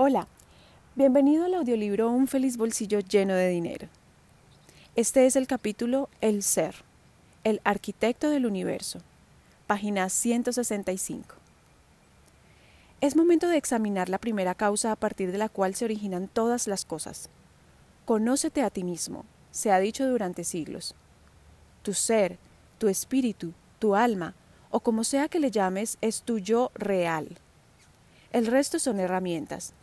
Hola, bienvenido al audiolibro Un feliz bolsillo lleno de dinero. Este es el capítulo El ser, el arquitecto del universo, página 165. Es momento de examinar la primera causa a partir de la cual se originan todas las cosas. Conócete a ti mismo, se ha dicho durante siglos. Tu ser, tu espíritu, tu alma, o como sea que le llames, es tu yo real. El resto son herramientas,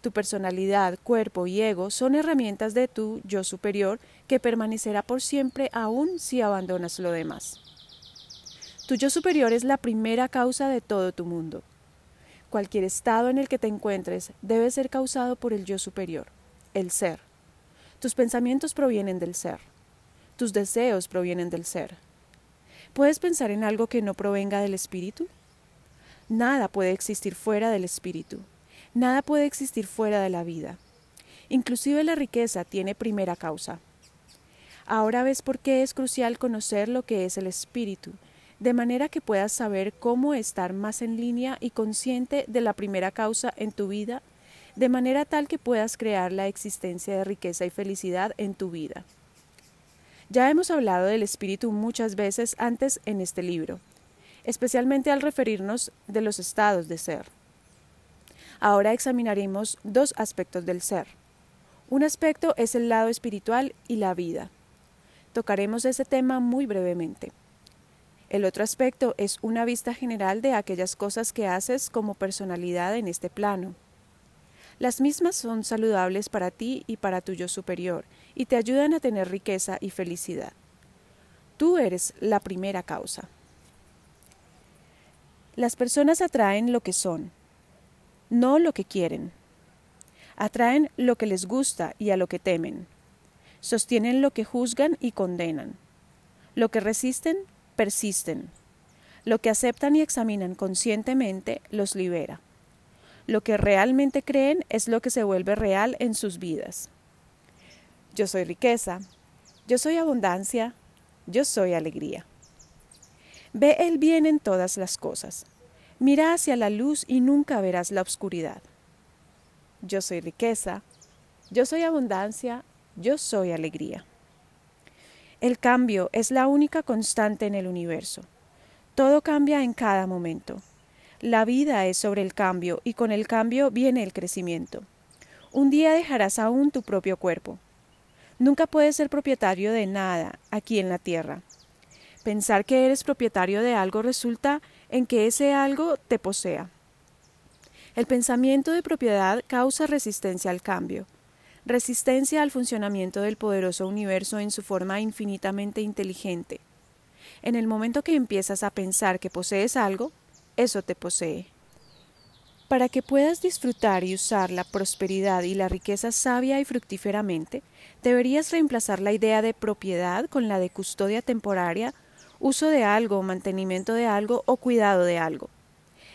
tu personalidad, cuerpo y ego son herramientas de tu yo superior que permanecerá por siempre aún si abandonas lo demás. Tu yo superior es la primera causa de todo tu mundo. Cualquier estado en el que te encuentres debe ser causado por el yo superior, el ser. Tus pensamientos provienen del ser. Tus deseos provienen del ser. ¿Puedes pensar en algo que no provenga del espíritu? Nada puede existir fuera del espíritu. Nada puede existir fuera de la vida. Inclusive la riqueza tiene primera causa. Ahora ves por qué es crucial conocer lo que es el espíritu, de manera que puedas saber cómo estar más en línea y consciente de la primera causa en tu vida, de manera tal que puedas crear la existencia de riqueza y felicidad en tu vida. Ya hemos hablado del espíritu muchas veces antes en este libro, especialmente al referirnos de los estados de ser. Ahora examinaremos dos aspectos del ser. Un aspecto es el lado espiritual y la vida. Tocaremos ese tema muy brevemente. El otro aspecto es una vista general de aquellas cosas que haces como personalidad en este plano. Las mismas son saludables para ti y para tu yo superior y te ayudan a tener riqueza y felicidad. Tú eres la primera causa. Las personas atraen lo que son, no lo que quieren. Atraen lo que les gusta y a lo que temen. Sostienen lo que juzgan y condenan. Lo que resisten, persisten. Lo que aceptan y examinan conscientemente los libera. Lo que realmente creen es lo que se vuelve real en sus vidas. Yo soy riqueza, yo soy abundancia, yo soy alegría. Ve el bien en todas las cosas Mira hacia la luz y nunca verás la oscuridad. Yo soy riqueza, yo soy abundancia, yo soy alegría. El cambio es la única constante en el universo. Todo cambia en cada momento. La vida es sobre el cambio y con el cambio viene el crecimiento. Un día dejarás aún tu propio cuerpo. Nunca puedes ser propietario de nada aquí en la tierra. Pensar que eres propietario de algo resulta en que ese algo te posea. El pensamiento de propiedad causa resistencia al cambio, resistencia al funcionamiento del poderoso universo en su forma infinitamente inteligente. En el momento que empiezas a pensar que posees algo, eso te posee. Para que puedas disfrutar y usar la prosperidad y la riqueza sabia y fructíferamente, deberías reemplazar la idea de propiedad con la de custodia temporaria uso de algo, mantenimiento de algo o cuidado de algo.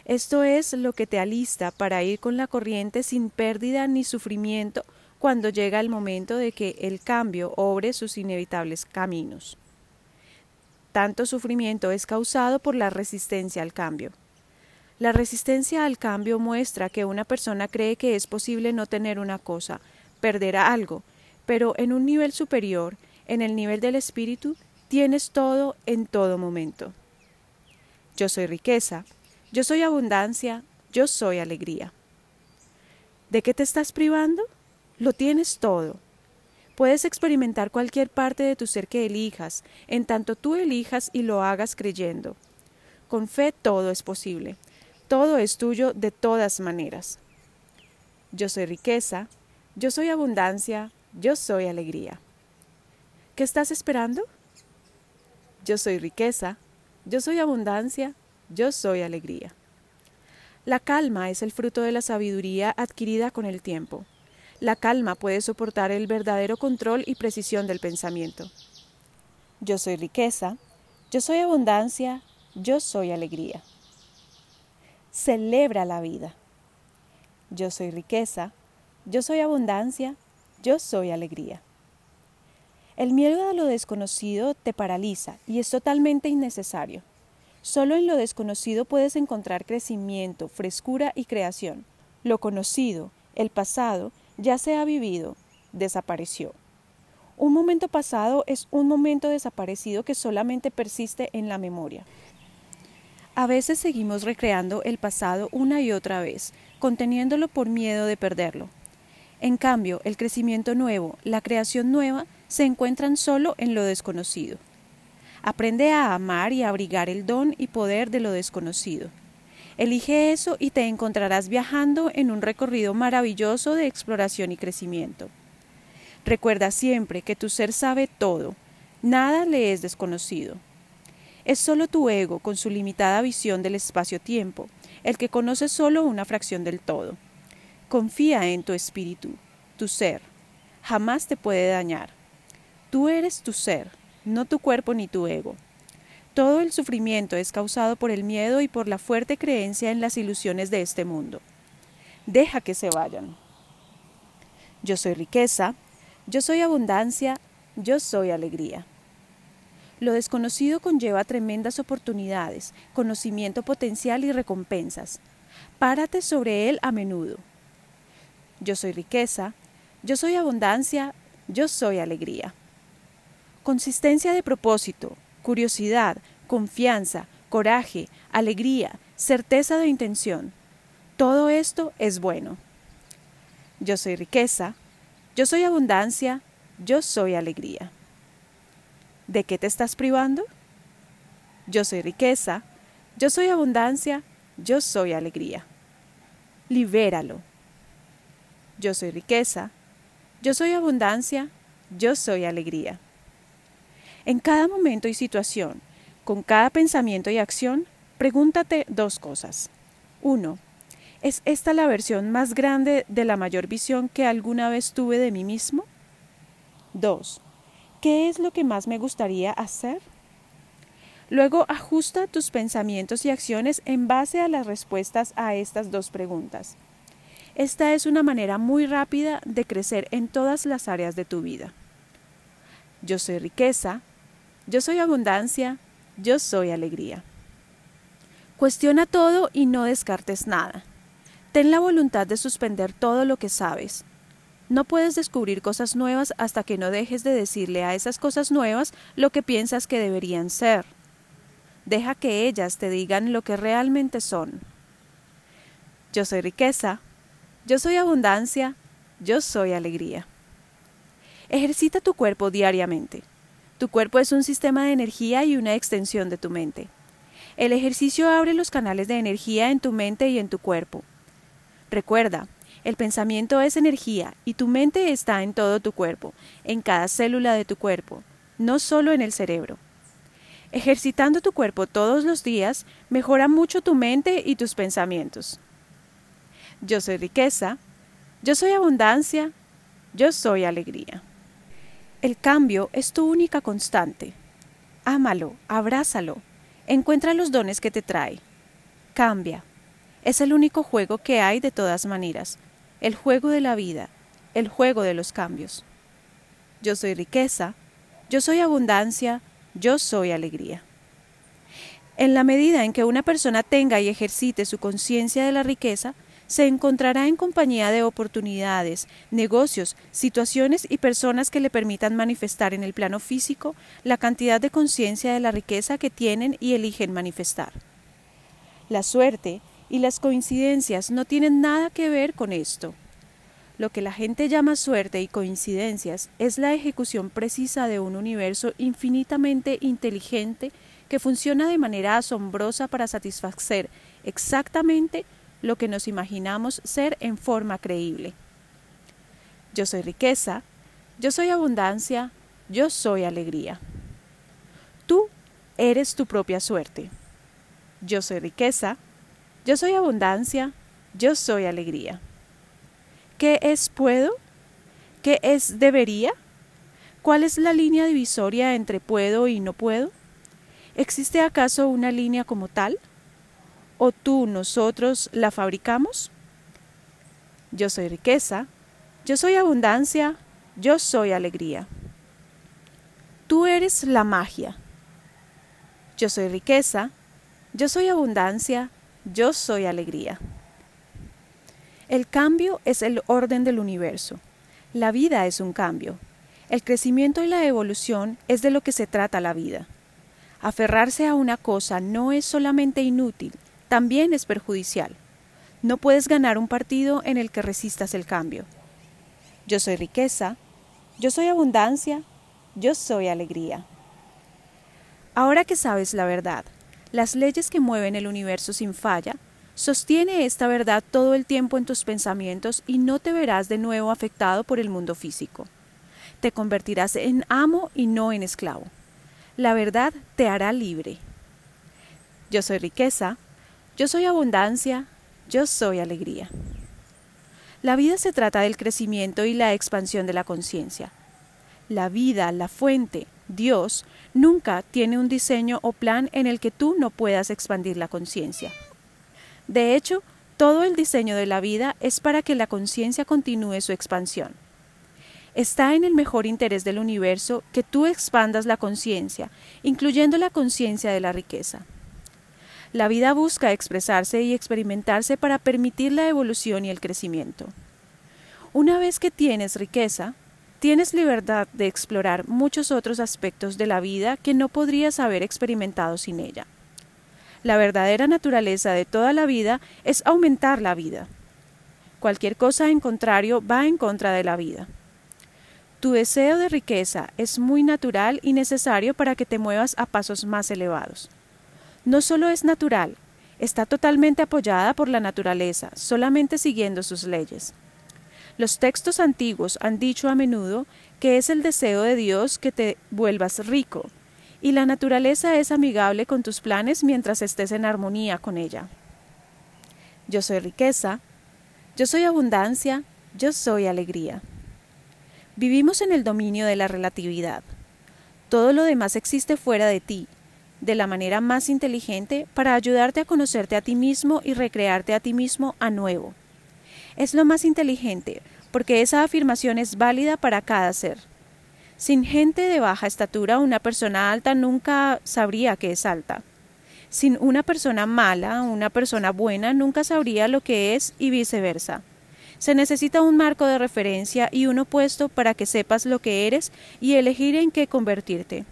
Esto es lo que te alista para ir con la corriente sin pérdida ni sufrimiento cuando llega el momento de que el cambio obre sus inevitables caminos. Tanto sufrimiento es causado por la resistencia al cambio. La resistencia al cambio muestra que una persona cree que es posible no tener una cosa, perder algo, pero en un nivel superior, en el nivel del espíritu, Tienes todo en todo momento. Yo soy riqueza, yo soy abundancia, yo soy alegría. ¿De qué te estás privando? Lo tienes todo. Puedes experimentar cualquier parte de tu ser que elijas, en tanto tú elijas y lo hagas creyendo. Con fe todo es posible. Todo es tuyo de todas maneras. Yo soy riqueza, yo soy abundancia, yo soy alegría. ¿Qué estás esperando? Yo soy riqueza, yo soy abundancia, yo soy alegría. La calma es el fruto de la sabiduría adquirida con el tiempo. La calma puede soportar el verdadero control y precisión del pensamiento. Yo soy riqueza, yo soy abundancia, yo soy alegría. Celebra la vida. Yo soy riqueza, yo soy abundancia, yo soy alegría. El miedo a lo desconocido te paraliza y es totalmente innecesario. Solo en lo desconocido puedes encontrar crecimiento, frescura y creación. Lo conocido, el pasado, ya se ha vivido, desapareció. Un momento pasado es un momento desaparecido que solamente persiste en la memoria. A veces seguimos recreando el pasado una y otra vez, conteniéndolo por miedo de perderlo. En cambio, el crecimiento nuevo, la creación nueva, se encuentran solo en lo desconocido. Aprende a amar y abrigar el don y poder de lo desconocido. Elige eso y te encontrarás viajando en un recorrido maravilloso de exploración y crecimiento. Recuerda siempre que tu ser sabe todo, nada le es desconocido. Es solo tu ego, con su limitada visión del espacio-tiempo, el que conoce solo una fracción del todo. Confía en tu espíritu, tu ser. Jamás te puede dañar. Tú eres tu ser, no tu cuerpo ni tu ego. Todo el sufrimiento es causado por el miedo y por la fuerte creencia en las ilusiones de este mundo. Deja que se vayan. Yo soy riqueza, yo soy abundancia, yo soy alegría. Lo desconocido conlleva tremendas oportunidades, conocimiento potencial y recompensas. Párate sobre él a menudo. Yo soy riqueza, yo soy abundancia, yo soy alegría. Consistencia de propósito, curiosidad, confianza, coraje, alegría, certeza de intención. Todo esto es bueno. Yo soy riqueza, yo soy abundancia, yo soy alegría. ¿De qué te estás privando? Yo soy riqueza, yo soy abundancia, yo soy alegría. Libéralo. Yo soy riqueza, yo soy abundancia, yo soy alegría. En cada momento y situación, con cada pensamiento y acción, pregúntate dos cosas. Uno, ¿es esta la versión más grande de la mayor visión que alguna vez tuve de mí mismo? Dos, ¿qué es lo que más me gustaría hacer? Luego ajusta tus pensamientos y acciones en base a las respuestas a estas dos preguntas. Esta es una manera muy rápida de crecer en todas las áreas de tu vida. Yo soy riqueza, yo soy abundancia, yo soy alegría. Cuestiona todo y no descartes nada. Ten la voluntad de suspender todo lo que sabes. No puedes descubrir cosas nuevas hasta que no dejes de decirle a esas cosas nuevas lo que piensas que deberían ser. Deja que ellas te digan lo que realmente son. Yo soy riqueza, yo soy abundancia, yo soy alegría. Ejercita tu cuerpo diariamente. Tu cuerpo es un sistema de energía y una extensión de tu mente. El ejercicio abre los canales de energía en tu mente y en tu cuerpo. Recuerda, el pensamiento es energía y tu mente está en todo tu cuerpo, en cada célula de tu cuerpo, no solo en el cerebro. Ejercitando tu cuerpo todos los días mejora mucho tu mente y tus pensamientos. Yo soy riqueza, yo soy abundancia, yo soy alegría. El cambio es tu única constante. Ámalo, abrázalo, encuentra los dones que te trae. Cambia. Es el único juego que hay de todas maneras, el juego de la vida, el juego de los cambios. Yo soy riqueza, yo soy abundancia, yo soy alegría. En la medida en que una persona tenga y ejercite su conciencia de la riqueza, se encontrará en compañía de oportunidades, negocios, situaciones y personas que le permitan manifestar en el plano físico la cantidad de conciencia de la riqueza que tienen y eligen manifestar. La suerte y las coincidencias no tienen nada que ver con esto. Lo que la gente llama suerte y coincidencias es la ejecución precisa de un universo infinitamente inteligente que funciona de manera asombrosa para satisfacer exactamente lo que nos imaginamos ser en forma creíble. Yo soy riqueza, yo soy abundancia, yo soy alegría. Tú eres tu propia suerte. Yo soy riqueza, yo soy abundancia, yo soy alegría. ¿Qué es puedo? ¿Qué es debería? ¿Cuál es la línea divisoria entre puedo y no puedo? ¿Existe acaso una línea como tal? O tú, nosotros la fabricamos? Yo soy riqueza, yo soy abundancia, yo soy alegría. Tú eres la magia. Yo soy riqueza, yo soy abundancia, yo soy alegría. El cambio es el orden del universo. La vida es un cambio. El crecimiento y la evolución es de lo que se trata la vida. Aferrarse a una cosa no es solamente inútil, también es perjudicial. No puedes ganar un partido en el que resistas el cambio. Yo soy riqueza, yo soy abundancia, yo soy alegría. Ahora que sabes la verdad, las leyes que mueven el universo sin falla, sostiene esta verdad todo el tiempo en tus pensamientos y no te verás de nuevo afectado por el mundo físico. Te convertirás en amo y no en esclavo. La verdad te hará libre. Yo soy riqueza, yo soy abundancia, yo soy alegría. La vida se trata del crecimiento y la expansión de la conciencia. La vida, la fuente, Dios, nunca tiene un diseño o plan en el que tú no puedas expandir la conciencia. De hecho, todo el diseño de la vida es para que la conciencia continúe su expansión. Está en el mejor interés del universo que tú expandas la conciencia, incluyendo la conciencia de la riqueza. La vida busca expresarse y experimentarse para permitir la evolución y el crecimiento. Una vez que tienes riqueza, tienes libertad de explorar muchos otros aspectos de la vida que no podrías haber experimentado sin ella. La verdadera naturaleza de toda la vida es aumentar la vida. Cualquier cosa en contrario va en contra de la vida. Tu deseo de riqueza es muy natural y necesario para que te muevas a pasos más elevados no solo es natural, está totalmente apoyada por la naturaleza, solamente siguiendo sus leyes. Los textos antiguos han dicho a menudo que es el deseo de Dios que te vuelvas rico, y la naturaleza es amigable con tus planes mientras estés en armonía con ella. Yo soy riqueza, yo soy abundancia, yo soy alegría. Vivimos en el dominio de la relatividad. Todo lo demás existe fuera de ti, de la manera más inteligente para ayudarte a conocerte a ti mismo y recrearte a ti mismo a nuevo. Es lo más inteligente, porque esa afirmación es válida para cada ser. Sin gente de baja estatura, una persona alta nunca sabría que es alta. Sin una persona mala, una persona buena nunca sabría lo que es y viceversa. Se necesita un marco de referencia y un opuesto para que sepas lo que eres y elegir en qué convertirte.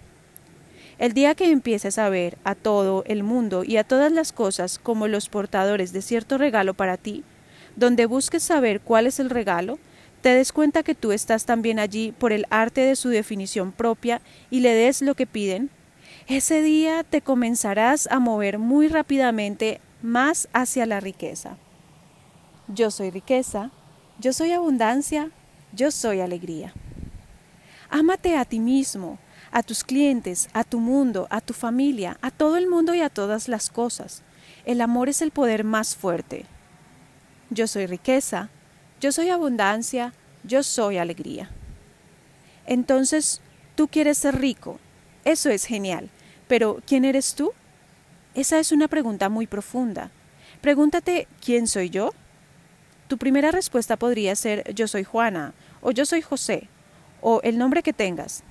El día que empieces a ver a todo el mundo y a todas las cosas como los portadores de cierto regalo para ti, donde busques saber cuál es el regalo, te des cuenta que tú estás también allí por el arte de su definición propia y le des lo que piden, ese día te comenzarás a mover muy rápidamente más hacia la riqueza. Yo soy riqueza, yo soy abundancia, yo soy alegría. Ámate a ti mismo, a tus clientes, a tu mundo, a tu familia, a todo el mundo y a todas las cosas. El amor es el poder más fuerte. Yo soy riqueza, yo soy abundancia, yo soy alegría. Entonces, tú quieres ser rico. Eso es genial. Pero, ¿quién eres tú? Esa es una pregunta muy profunda. Pregúntate, ¿quién soy yo? Tu primera respuesta podría ser yo soy Juana, o yo soy José, o el nombre que tengas.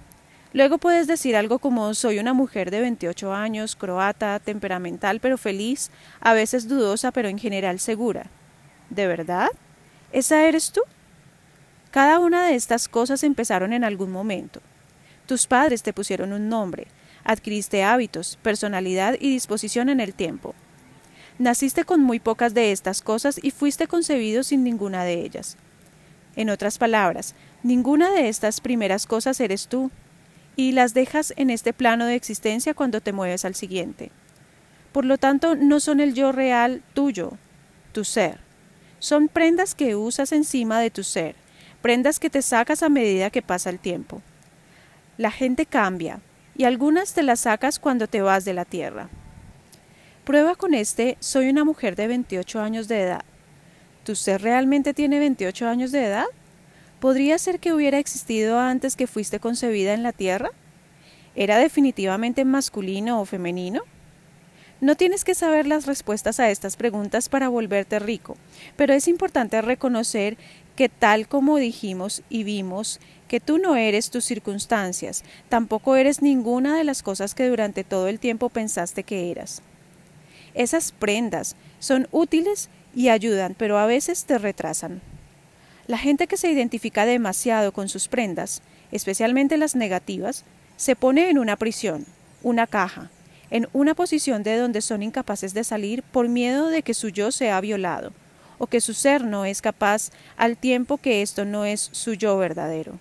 Luego puedes decir algo como soy una mujer de 28 años, croata, temperamental pero feliz, a veces dudosa pero en general segura. ¿De verdad? ¿Esa eres tú? Cada una de estas cosas empezaron en algún momento. Tus padres te pusieron un nombre, adquiriste hábitos, personalidad y disposición en el tiempo. Naciste con muy pocas de estas cosas y fuiste concebido sin ninguna de ellas. En otras palabras, ninguna de estas primeras cosas eres tú, y las dejas en este plano de existencia cuando te mueves al siguiente. Por lo tanto, no son el yo real tuyo, tu ser. Son prendas que usas encima de tu ser, prendas que te sacas a medida que pasa el tiempo. La gente cambia, y algunas te las sacas cuando te vas de la tierra. Prueba con este, soy una mujer de 28 años de edad. ¿Tu ser realmente tiene 28 años de edad? ¿Podría ser que hubiera existido antes que fuiste concebida en la Tierra? ¿Era definitivamente masculino o femenino? No tienes que saber las respuestas a estas preguntas para volverte rico, pero es importante reconocer que tal como dijimos y vimos, que tú no eres tus circunstancias, tampoco eres ninguna de las cosas que durante todo el tiempo pensaste que eras. Esas prendas son útiles y ayudan, pero a veces te retrasan. La gente que se identifica demasiado con sus prendas, especialmente las negativas, se pone en una prisión, una caja, en una posición de donde son incapaces de salir por miedo de que su yo sea violado, o que su ser no es capaz al tiempo que esto no es su yo verdadero.